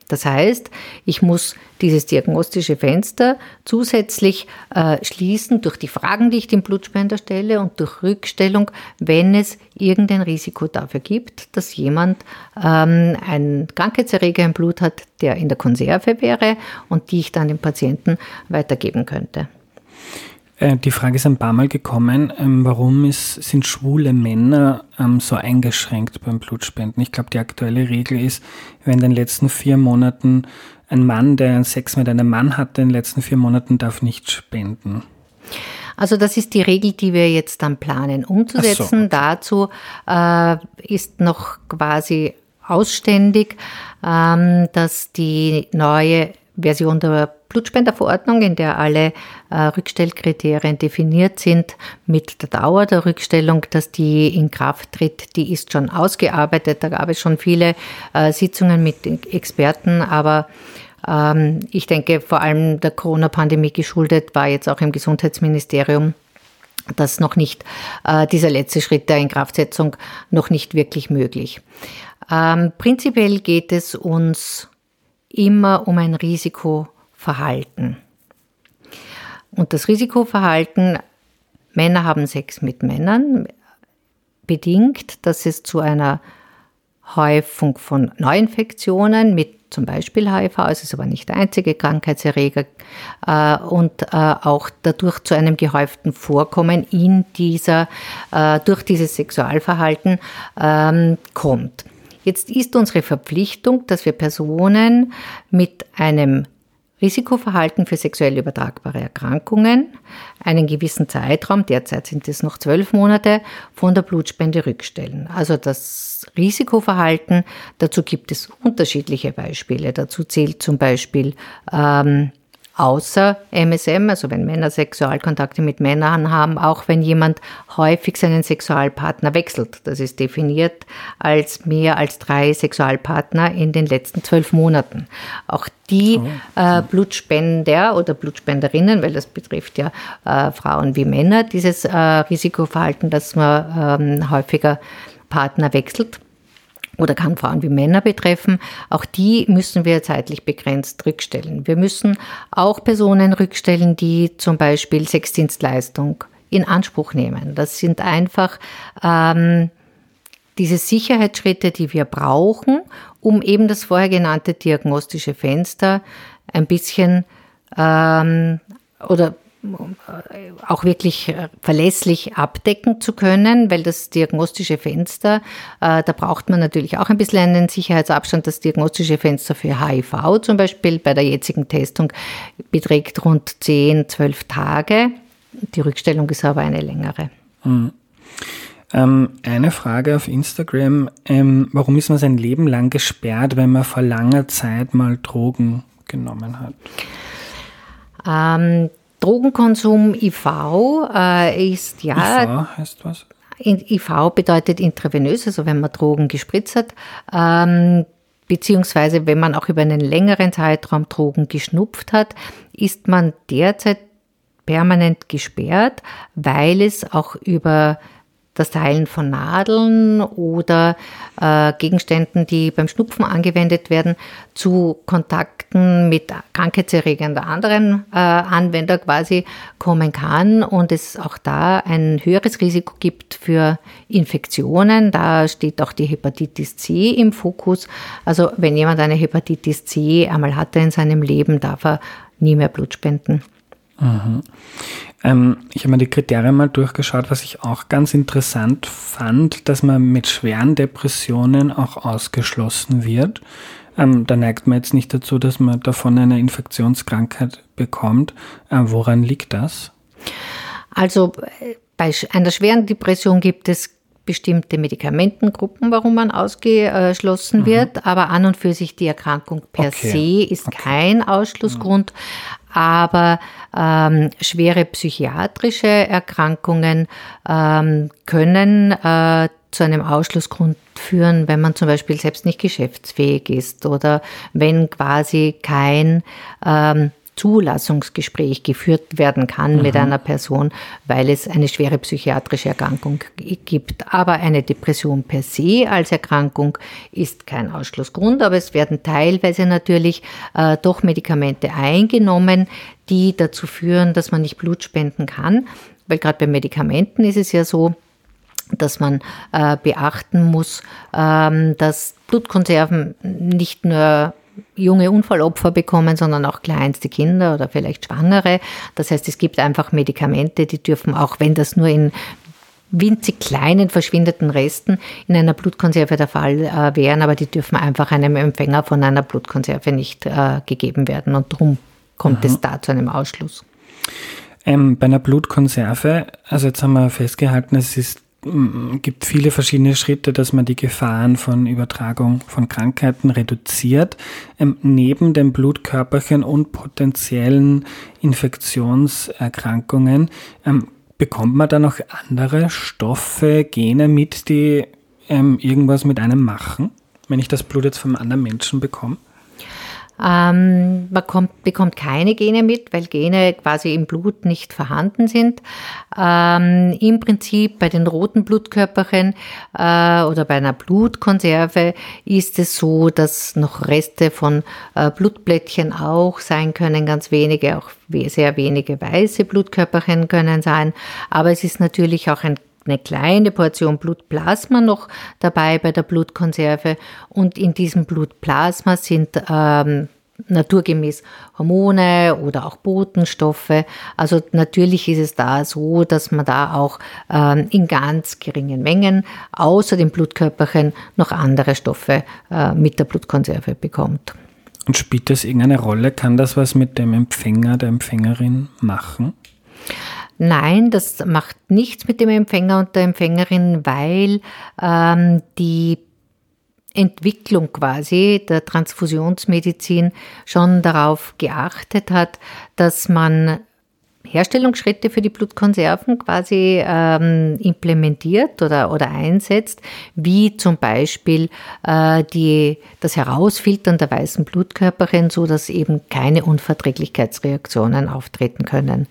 Das heißt, ich muss dieses diagnostische Fenster zusätzlich äh, schließen durch die Fragen, die ich dem Blutspender stelle und durch Rückstellung, wenn es irgendein Risiko dafür gibt, dass jemand ähm, einen Krankheitserreger im Blut hat, der in der Konserve wäre und die ich dann dem Patienten weitergeben könnte. Äh, die Frage ist ein paar Mal gekommen, ähm, warum ist, sind schwule Männer ähm, so eingeschränkt beim Blutspenden? Ich glaube, die aktuelle Regel ist, wenn in den letzten vier Monaten ein Mann, der Sex mit einem Mann hatte, in den letzten vier Monaten darf nicht spenden. Also das ist die Regel, die wir jetzt dann planen umzusetzen. So. Dazu äh, ist noch quasi ausständig, ähm, dass die neue Version der Blutspenderverordnung, in der alle äh, Rückstellkriterien definiert sind, mit der Dauer der Rückstellung, dass die in Kraft tritt, die ist schon ausgearbeitet. Da gab es schon viele äh, Sitzungen mit Experten, aber ähm, ich denke, vor allem der Corona-Pandemie geschuldet war jetzt auch im Gesundheitsministerium das noch nicht, äh, dieser letzte Schritt der Inkraftsetzung noch nicht wirklich möglich. Ähm, prinzipiell geht es uns immer um ein Risikoverhalten. Und das Risikoverhalten, Männer haben Sex mit Männern, bedingt, dass es zu einer Häufung von Neuinfektionen mit zum Beispiel HIV, es ist aber nicht der einzige Krankheitserreger, äh, und äh, auch dadurch zu einem gehäuften Vorkommen in dieser, äh, durch dieses Sexualverhalten ähm, kommt. Jetzt ist unsere Verpflichtung, dass wir Personen mit einem Risikoverhalten für sexuell übertragbare Erkrankungen einen gewissen Zeitraum, derzeit sind es noch zwölf Monate, von der Blutspende rückstellen. Also das Risikoverhalten, dazu gibt es unterschiedliche Beispiele. Dazu zählt zum Beispiel ähm, außer MSM, also wenn Männer Sexualkontakte mit Männern haben, auch wenn jemand häufig seinen Sexualpartner wechselt. Das ist definiert als mehr als drei Sexualpartner in den letzten zwölf Monaten. Auch die oh. äh, Blutspender oder Blutspenderinnen, weil das betrifft ja äh, Frauen wie Männer, dieses äh, Risikoverhalten, dass man ähm, häufiger Partner wechselt oder kann Frauen wie Männer betreffen. Auch die müssen wir zeitlich begrenzt rückstellen. Wir müssen auch Personen rückstellen, die zum Beispiel Sexdienstleistung in Anspruch nehmen. Das sind einfach ähm, diese Sicherheitsschritte, die wir brauchen, um eben das vorher genannte diagnostische Fenster ein bisschen ähm, oder auch wirklich äh, verlässlich abdecken zu können, weil das diagnostische Fenster, äh, da braucht man natürlich auch ein bisschen einen Sicherheitsabstand. Das diagnostische Fenster für HIV zum Beispiel bei der jetzigen Testung beträgt rund 10, 12 Tage. Die Rückstellung ist aber eine längere. Mhm. Ähm, eine Frage auf Instagram. Ähm, warum ist man sein Leben lang gesperrt, wenn man vor langer Zeit mal Drogen genommen hat? Ähm, Drogenkonsum IV äh, ist ja. IV heißt was? IV bedeutet intravenös, also wenn man Drogen gespritzt hat, ähm, beziehungsweise wenn man auch über einen längeren Zeitraum Drogen geschnupft hat, ist man derzeit permanent gesperrt, weil es auch über das Teilen von Nadeln oder äh, Gegenständen, die beim Schnupfen angewendet werden, zu Kontakten mit Krankheitserregern der anderen äh, Anwender quasi kommen kann und es auch da ein höheres Risiko gibt für Infektionen. Da steht auch die Hepatitis C im Fokus. Also wenn jemand eine Hepatitis C einmal hatte in seinem Leben, darf er nie mehr Blut spenden. Mhm. Ähm, ich habe mir die Kriterien mal durchgeschaut, was ich auch ganz interessant fand, dass man mit schweren Depressionen auch ausgeschlossen wird. Ähm, da neigt man jetzt nicht dazu, dass man davon eine Infektionskrankheit bekommt. Äh, woran liegt das? Also äh, bei einer schweren Depression gibt es bestimmte Medikamentengruppen, warum man ausgeschlossen mhm. wird, aber an und für sich die Erkrankung per okay. se ist okay. kein Ausschlussgrund. Mhm aber ähm, schwere psychiatrische Erkrankungen ähm, können äh, zu einem Ausschlussgrund führen, wenn man zum Beispiel selbst nicht geschäftsfähig ist oder wenn quasi kein ähm, Zulassungsgespräch geführt werden kann mhm. mit einer Person, weil es eine schwere psychiatrische Erkrankung gibt. Aber eine Depression per se als Erkrankung ist kein Ausschlussgrund, aber es werden teilweise natürlich äh, doch Medikamente eingenommen, die dazu führen, dass man nicht Blut spenden kann. Weil gerade bei Medikamenten ist es ja so, dass man äh, beachten muss, ähm, dass Blutkonserven nicht nur junge Unfallopfer bekommen, sondern auch kleinste Kinder oder vielleicht Schwangere. Das heißt, es gibt einfach Medikamente, die dürfen, auch wenn das nur in winzig kleinen verschwindenden Resten in einer Blutkonserve der Fall äh, wären, aber die dürfen einfach einem Empfänger von einer Blutkonserve nicht äh, gegeben werden und darum kommt mhm. es da zu einem Ausschluss. Ähm, bei einer Blutkonserve, also jetzt haben wir festgehalten, es ist gibt viele verschiedene Schritte, dass man die Gefahren von Übertragung von Krankheiten reduziert. Ähm, neben den Blutkörperchen und potenziellen Infektionserkrankungen ähm, bekommt man da noch andere Stoffe, Gene mit, die ähm, irgendwas mit einem machen, wenn ich das Blut jetzt vom anderen Menschen bekomme? Ähm, man kommt, bekommt keine Gene mit, weil Gene quasi im Blut nicht vorhanden sind. Ähm, Im Prinzip bei den roten Blutkörperchen äh, oder bei einer Blutkonserve ist es so, dass noch Reste von äh, Blutblättchen auch sein können, ganz wenige, auch sehr wenige weiße Blutkörperchen können sein. Aber es ist natürlich auch ein eine kleine Portion Blutplasma noch dabei bei der Blutkonserve und in diesem Blutplasma sind ähm, naturgemäß Hormone oder auch Botenstoffe. Also natürlich ist es da so, dass man da auch ähm, in ganz geringen Mengen außer den Blutkörperchen noch andere Stoffe äh, mit der Blutkonserve bekommt. Und spielt das irgendeine Rolle? Kann das was mit dem Empfänger, der Empfängerin machen? Nein, das macht nichts mit dem Empfänger und der Empfängerin, weil ähm, die Entwicklung quasi der Transfusionsmedizin schon darauf geachtet hat, dass man Herstellungsschritte für die Blutkonserven quasi ähm, implementiert oder, oder einsetzt, wie zum Beispiel äh, die, das Herausfiltern der weißen Blutkörperchen, so dass eben keine Unverträglichkeitsreaktionen auftreten können.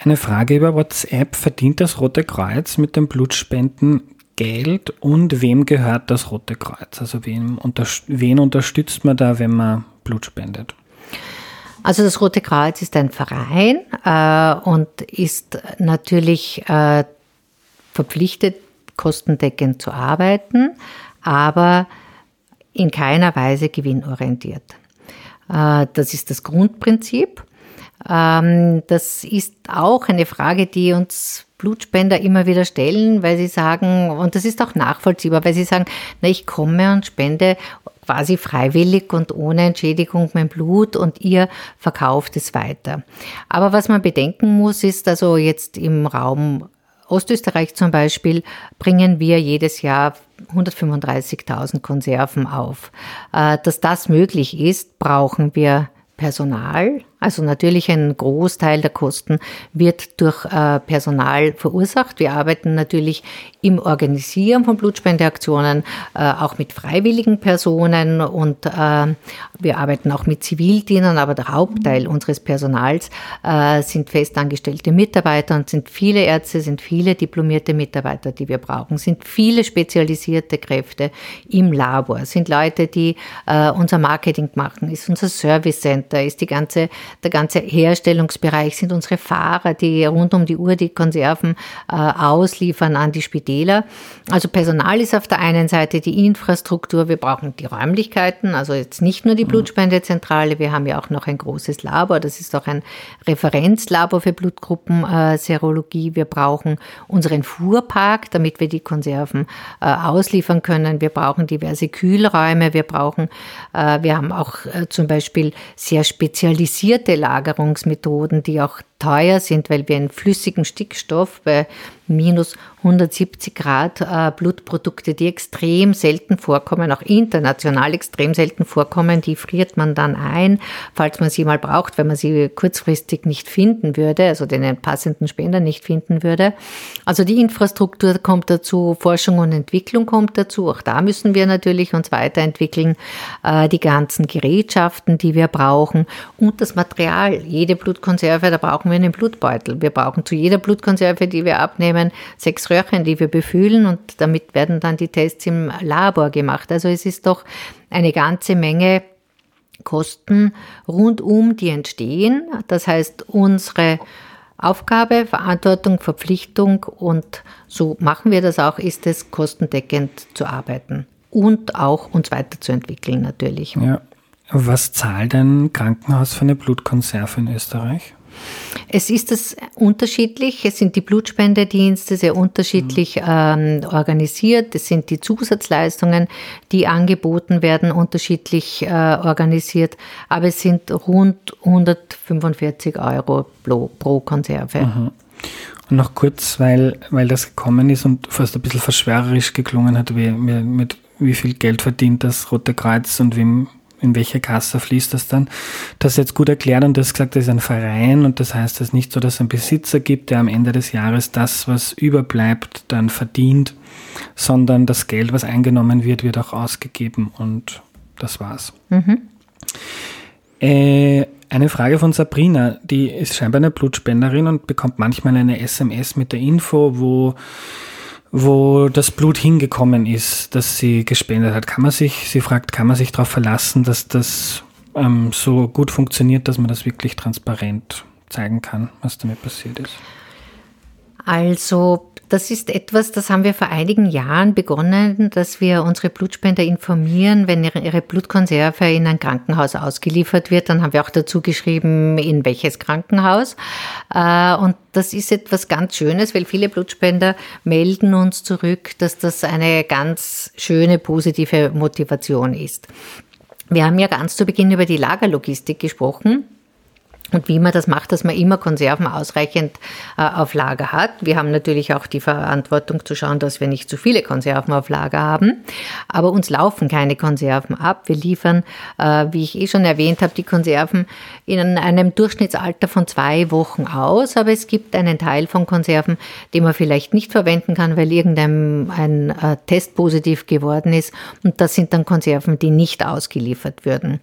Eine Frage über WhatsApp. Verdient das Rote Kreuz mit dem Blutspenden Geld und wem gehört das Rote Kreuz? Also wen, unter, wen unterstützt man da, wenn man Blut spendet? Also das Rote Kreuz ist ein Verein äh, und ist natürlich äh, verpflichtet, kostendeckend zu arbeiten, aber in keiner Weise gewinnorientiert. Äh, das ist das Grundprinzip. Ähm, das ist auch eine Frage, die uns Blutspender immer wieder stellen, weil sie sagen, und das ist auch nachvollziehbar, weil sie sagen, na, ich komme und spende quasi freiwillig und ohne Entschädigung mein Blut und ihr verkauft es weiter. Aber was man bedenken muss, ist also jetzt im Raum Ostösterreich zum Beispiel bringen wir jedes Jahr 135.000 Konserven auf. Äh, dass das möglich ist, brauchen wir Personal, also natürlich ein Großteil der Kosten wird durch äh, Personal verursacht. Wir arbeiten natürlich im Organisieren von Blutspendeaktionen äh, auch mit freiwilligen Personen und äh, wir arbeiten auch mit Zivildienern, aber der Hauptteil unseres Personals sind festangestellte Mitarbeiter und sind viele Ärzte, sind viele diplomierte Mitarbeiter, die wir brauchen, sind viele spezialisierte Kräfte im Labor, sind Leute, die unser Marketing machen, ist unser Service Center, ist die ganze der ganze Herstellungsbereich sind unsere Fahrer, die rund um die Uhr die Konserven äh, ausliefern an die Spitäler. Also Personal ist auf der einen Seite die Infrastruktur, wir brauchen die Räumlichkeiten, also jetzt nicht nur die Blutspendezentrale, wir haben ja auch noch ein großes Labor, das ist auch ein Referenzlabor für Blutgruppenserologie. Wir brauchen unseren Fuhrpark, damit wir die Konserven äh, ausliefern können. Wir brauchen diverse Kühlräume, wir brauchen, äh, wir haben auch äh, zum Beispiel sehr spezialisierte bestimmte Lagerungsmethoden, die auch teuer sind, weil wir einen flüssigen Stickstoff bei minus 170 Grad äh, Blutprodukte, die extrem selten vorkommen, auch international extrem selten vorkommen. Die friert man dann ein, falls man sie mal braucht, wenn man sie kurzfristig nicht finden würde, also den passenden Spender nicht finden würde. Also die Infrastruktur kommt dazu, Forschung und Entwicklung kommt dazu. Auch da müssen wir natürlich uns weiterentwickeln. Äh, die ganzen Gerätschaften, die wir brauchen und das Material. Jede Blutkonserve, da brauchen wir einen Blutbeutel. Wir brauchen zu jeder Blutkonserve, die wir abnehmen, sechs Röhrchen, die wir befüllen und damit werden dann die Tests im Labor gemacht. Also es ist doch eine ganze Menge Kosten rundum, die entstehen. Das heißt, unsere Aufgabe, Verantwortung, Verpflichtung und so machen wir das auch, ist es kostendeckend zu arbeiten und auch uns weiterzuentwickeln natürlich. Ja. Was zahlt ein Krankenhaus für eine Blutkonserve in Österreich? Es ist es unterschiedlich. Es sind die Blutspendedienste sehr unterschiedlich mhm. ähm, organisiert. Es sind die Zusatzleistungen, die angeboten werden, unterschiedlich äh, organisiert. Aber es sind rund 145 Euro pro, pro Konserve. Mhm. Und noch kurz, weil, weil das gekommen ist und fast ein bisschen verschwörerisch geklungen hat, wie, mit wie viel Geld verdient das Rote Kreuz und wem in welche Kasse fließt das dann. Das ist jetzt gut erklärt und das gesagt, das ist ein Verein und das heißt, es ist nicht so, dass es einen Besitzer gibt, der am Ende des Jahres das, was überbleibt, dann verdient, sondern das Geld, was eingenommen wird, wird auch ausgegeben und das war's. Mhm. Äh, eine Frage von Sabrina, die ist scheinbar eine Blutspenderin und bekommt manchmal eine SMS mit der Info, wo wo das Blut hingekommen ist, das sie gespendet hat. Kann man sich, sie fragt, kann man sich darauf verlassen, dass das ähm, so gut funktioniert, dass man das wirklich transparent zeigen kann, was damit passiert ist? Also das ist etwas, das haben wir vor einigen Jahren begonnen, dass wir unsere Blutspender informieren, wenn ihre Blutkonserve in ein Krankenhaus ausgeliefert wird. Dann haben wir auch dazu geschrieben, in welches Krankenhaus. Äh, und das ist etwas ganz Schönes, weil viele Blutspender melden uns zurück, dass das eine ganz schöne, positive Motivation ist. Wir haben ja ganz zu Beginn über die Lagerlogistik gesprochen. Und wie man das macht, dass man immer Konserven ausreichend äh, auf Lager hat. Wir haben natürlich auch die Verantwortung zu schauen, dass wir nicht zu viele Konserven auf Lager haben. Aber uns laufen keine Konserven ab. Wir liefern, äh, wie ich eh schon erwähnt habe, die Konserven in einem Durchschnittsalter von zwei Wochen aus. Aber es gibt einen Teil von Konserven, den man vielleicht nicht verwenden kann, weil irgendein ein, äh, Test positiv geworden ist. Und das sind dann Konserven, die nicht ausgeliefert würden.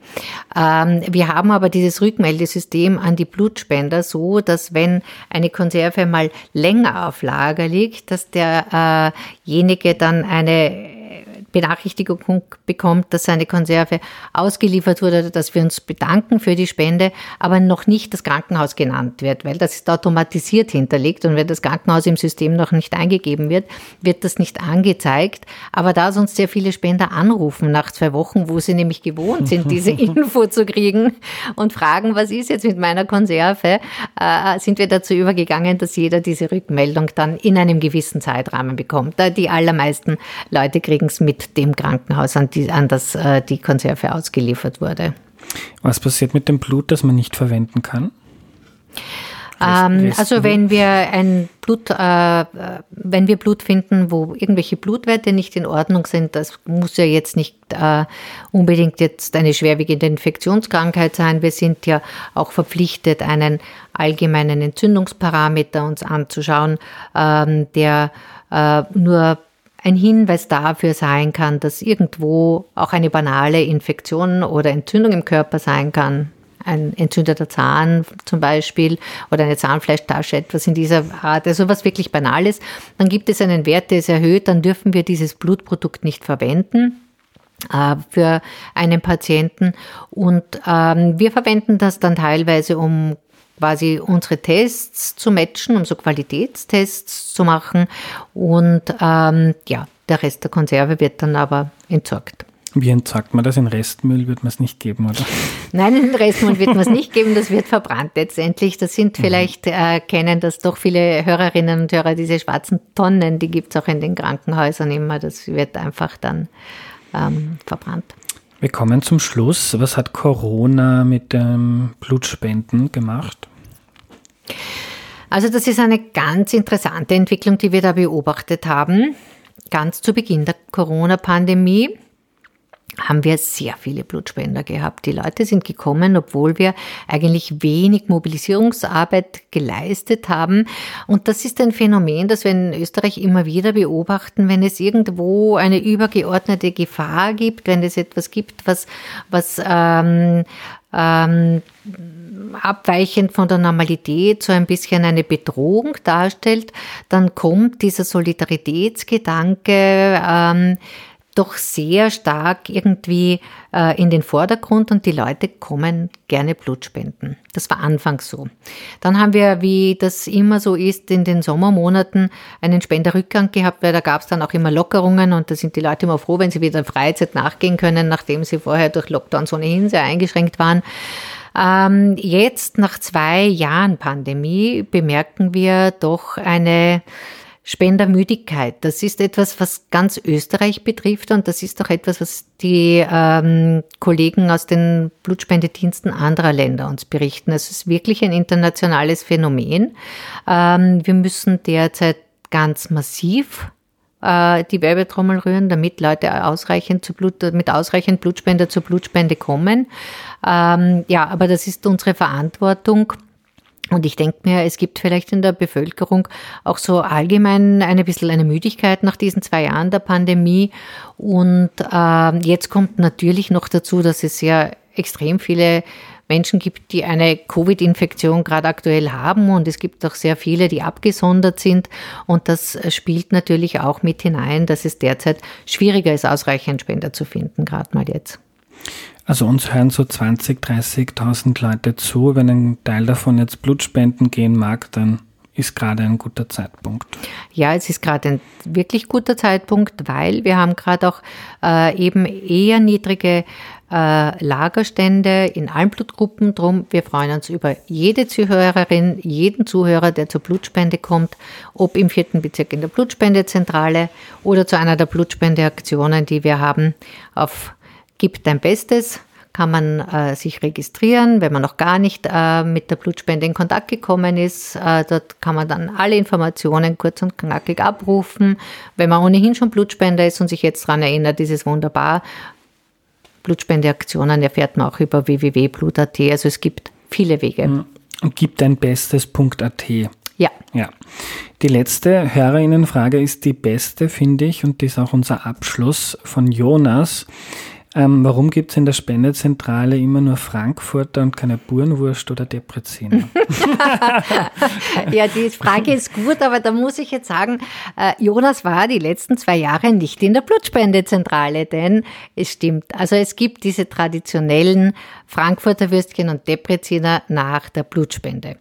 Ähm, wir haben aber dieses Rückmeldesystem an die Blutspender so, dass wenn eine Konserve mal länger auf Lager liegt, dass derjenige dann eine Benachrichtigung bekommt, dass seine Konserve ausgeliefert wurde, dass wir uns bedanken für die Spende, aber noch nicht das Krankenhaus genannt wird, weil das ist automatisiert hinterlegt und wenn das Krankenhaus im System noch nicht eingegeben wird, wird das nicht angezeigt. Aber da sonst sehr viele Spender anrufen nach zwei Wochen, wo sie nämlich gewohnt sind, diese Info zu kriegen und fragen, was ist jetzt mit meiner Konserve, äh, sind wir dazu übergegangen, dass jeder diese Rückmeldung dann in einem gewissen Zeitrahmen bekommt. Die allermeisten Leute kriegen es mit dem Krankenhaus, an, die, an das äh, die Konserve ausgeliefert wurde. Was passiert mit dem Blut, das man nicht verwenden kann? Ähm, also wenn wir ein Blut, äh, wenn wir Blut finden, wo irgendwelche Blutwerte nicht in Ordnung sind, das muss ja jetzt nicht äh, unbedingt jetzt eine schwerwiegende Infektionskrankheit sein. Wir sind ja auch verpflichtet, einen allgemeinen Entzündungsparameter uns anzuschauen, ähm, der äh, nur ein Hinweis dafür sein kann, dass irgendwo auch eine banale Infektion oder Entzündung im Körper sein kann. Ein entzündeter Zahn zum Beispiel oder eine Zahnfleischtasche, etwas in dieser Art, also was wirklich Banales. Dann gibt es einen Wert, der ist erhöht, dann dürfen wir dieses Blutprodukt nicht verwenden äh, für einen Patienten. Und ähm, wir verwenden das dann teilweise, um quasi unsere Tests zu matchen, um so Qualitätstests zu machen. Und ähm, ja, der Rest der Konserve wird dann aber entsorgt. Wie entsorgt man das? In Restmüll wird man es nicht geben, oder? Nein, in Restmüll wird man es nicht geben, das wird verbrannt letztendlich. Das sind mhm. vielleicht, äh, kennen das doch viele Hörerinnen und Hörer, diese schwarzen Tonnen, die gibt es auch in den Krankenhäusern immer. Das wird einfach dann ähm, verbrannt. Wir kommen zum Schluss. Was hat Corona mit dem Blutspenden gemacht? Also das ist eine ganz interessante Entwicklung, die wir da beobachtet haben. Ganz zu Beginn der Corona-Pandemie haben wir sehr viele Blutspender gehabt. Die Leute sind gekommen, obwohl wir eigentlich wenig Mobilisierungsarbeit geleistet haben. Und das ist ein Phänomen, das wir in Österreich immer wieder beobachten, wenn es irgendwo eine übergeordnete Gefahr gibt, wenn es etwas gibt, was, was ähm, ähm, abweichend von der Normalität so ein bisschen eine Bedrohung darstellt, dann kommt dieser Solidaritätsgedanke ähm, doch sehr stark irgendwie äh, in den Vordergrund und die Leute kommen gerne Blut spenden. Das war anfangs so. Dann haben wir, wie das immer so ist, in den Sommermonaten einen Spenderrückgang gehabt, weil da gab es dann auch immer Lockerungen und da sind die Leute immer froh, wenn sie wieder Freizeit nachgehen können, nachdem sie vorher durch Lockdowns ohnehin sehr eingeschränkt waren. Ähm, jetzt, nach zwei Jahren Pandemie, bemerken wir doch eine Spendermüdigkeit. Das ist etwas, was ganz Österreich betrifft und das ist auch etwas, was die ähm, Kollegen aus den Blutspendediensten anderer Länder uns berichten. Es ist wirklich ein internationales Phänomen. Ähm, wir müssen derzeit ganz massiv äh, die Werbetrommel rühren, damit Leute ausreichend zu Blut, mit ausreichend Blutspender zur Blutspende kommen. Ähm, ja, aber das ist unsere Verantwortung und ich denke mir, es gibt vielleicht in der Bevölkerung auch so allgemein eine bisschen eine Müdigkeit nach diesen zwei Jahren der Pandemie. Und äh, jetzt kommt natürlich noch dazu, dass es ja extrem viele Menschen gibt, die eine Covid-Infektion gerade aktuell haben. Und es gibt auch sehr viele, die abgesondert sind. Und das spielt natürlich auch mit hinein, dass es derzeit schwieriger ist, ausreichend Spender zu finden, gerade mal jetzt. Also uns hören so 20, 30.000 Leute zu. Wenn ein Teil davon jetzt Blutspenden gehen mag, dann ist gerade ein guter Zeitpunkt. Ja, es ist gerade ein wirklich guter Zeitpunkt, weil wir haben gerade auch äh, eben eher niedrige äh, Lagerstände in allen Blutgruppen. Drum, wir freuen uns über jede Zuhörerin, jeden Zuhörer, der zur Blutspende kommt, ob im vierten Bezirk in der Blutspendezentrale oder zu einer der Blutspendeaktionen, die wir haben auf Gib dein Bestes, kann man äh, sich registrieren, wenn man noch gar nicht äh, mit der Blutspende in Kontakt gekommen ist. Äh, dort kann man dann alle Informationen kurz und knackig abrufen. Wenn man ohnehin schon Blutspender ist und sich jetzt daran erinnert, ist es wunderbar. Blutspendeaktionen erfährt man auch über www.blut.at. Also es gibt viele Wege. Mhm. Und gibt dein Bestes.at. Ja. Ja. Die letzte Hörerinnenfrage ist die beste, finde ich, und die ist auch unser Abschluss von Jonas. Ähm, warum gibt es in der Spendezentrale immer nur Frankfurter und keine Burenwurst oder Depreziner? ja, die Frage ist gut, aber da muss ich jetzt sagen, äh, Jonas war die letzten zwei Jahre nicht in der Blutspendezentrale, denn es stimmt. Also es gibt diese traditionellen Frankfurter Würstchen und Depreziner nach der Blutspende.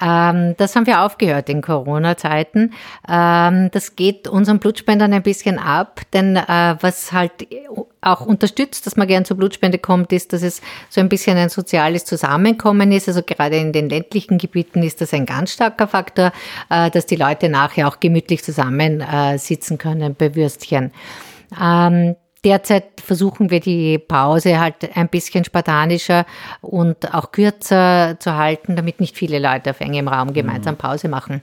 Ähm, das haben wir aufgehört in Corona-Zeiten. Ähm, das geht unseren Blutspendern ein bisschen ab, denn äh, was halt auch unterstützt, dass man gern zur Blutspende kommt, ist, dass es so ein bisschen ein soziales Zusammenkommen ist. Also gerade in den ländlichen Gebieten ist das ein ganz starker Faktor, äh, dass die Leute nachher auch gemütlich zusammensitzen äh, können bei Würstchen. Ähm, Derzeit versuchen wir die Pause halt ein bisschen spartanischer und auch kürzer zu halten, damit nicht viele Leute auf engem Raum gemeinsam mhm. Pause machen.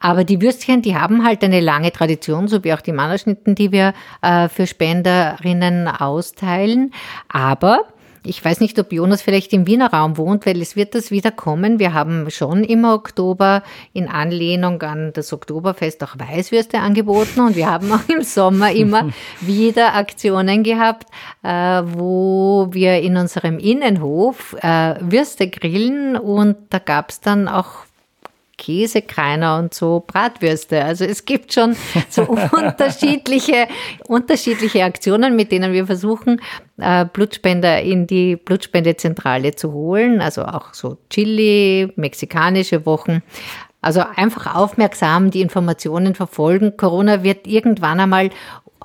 Aber die Würstchen, die haben halt eine lange Tradition, so wie auch die Mannerschnitten, die wir äh, für Spenderinnen austeilen. Aber ich weiß nicht, ob Jonas vielleicht im Wiener Raum wohnt, weil es wird das wieder kommen. Wir haben schon im Oktober in Anlehnung an das Oktoberfest auch Weißwürste angeboten und wir haben auch im Sommer immer wieder Aktionen gehabt, äh, wo wir in unserem Innenhof äh, Würste grillen und da gab es dann auch Käsekreiner und so Bratwürste. Also es gibt schon so unterschiedliche, unterschiedliche Aktionen, mit denen wir versuchen, äh, Blutspender in die Blutspendezentrale zu holen. Also auch so Chili, mexikanische Wochen. Also einfach aufmerksam die Informationen verfolgen. Corona wird irgendwann einmal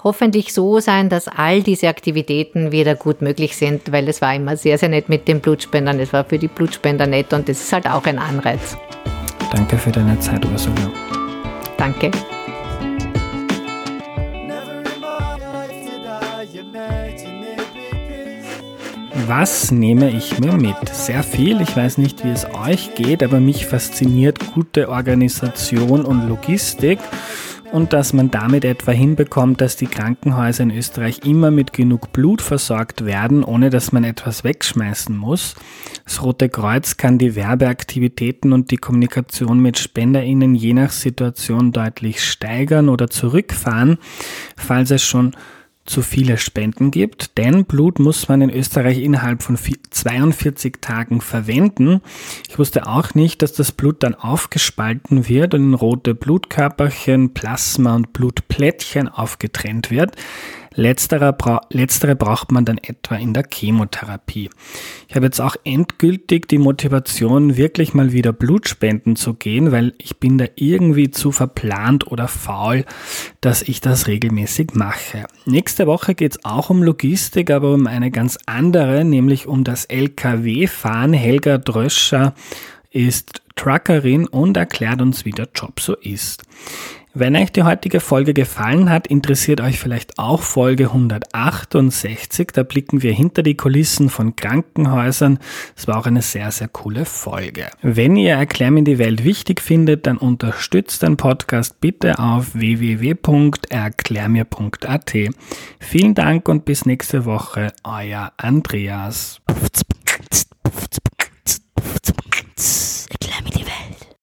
hoffentlich so sein, dass all diese Aktivitäten wieder gut möglich sind, weil es war immer sehr, sehr nett mit den Blutspendern. Es war für die Blutspender nett und das ist halt auch ein Anreiz. Danke für deine Zeit, Ursula. Danke. Was nehme ich mir mit? Sehr viel. Ich weiß nicht, wie es euch geht, aber mich fasziniert gute Organisation und Logistik und dass man damit etwa hinbekommt, dass die Krankenhäuser in Österreich immer mit genug Blut versorgt werden, ohne dass man etwas wegschmeißen muss. Das Rote Kreuz kann die Werbeaktivitäten und die Kommunikation mit SpenderInnen je nach Situation deutlich steigern oder zurückfahren, falls es schon zu viele Spenden gibt, denn Blut muss man in Österreich innerhalb von 42 Tagen verwenden. Ich wusste auch nicht, dass das Blut dann aufgespalten wird und in rote Blutkörperchen, Plasma und Blutplättchen aufgetrennt wird. Letztere, bra letztere braucht man dann etwa in der Chemotherapie. Ich habe jetzt auch endgültig die Motivation, wirklich mal wieder Blutspenden zu gehen, weil ich bin da irgendwie zu verplant oder faul, dass ich das regelmäßig mache. Nächste Woche geht es auch um Logistik, aber um eine ganz andere, nämlich um das LKW-Fahren. Helga Dröscher ist Truckerin und erklärt uns, wie der Job so ist. Wenn euch die heutige Folge gefallen hat, interessiert euch vielleicht auch Folge 168. Da blicken wir hinter die Kulissen von Krankenhäusern. Es war auch eine sehr, sehr coole Folge. Wenn ihr Erklär mir die Welt wichtig findet, dann unterstützt den Podcast bitte auf www.erklärmir.at. Vielen Dank und bis nächste Woche, euer Andreas.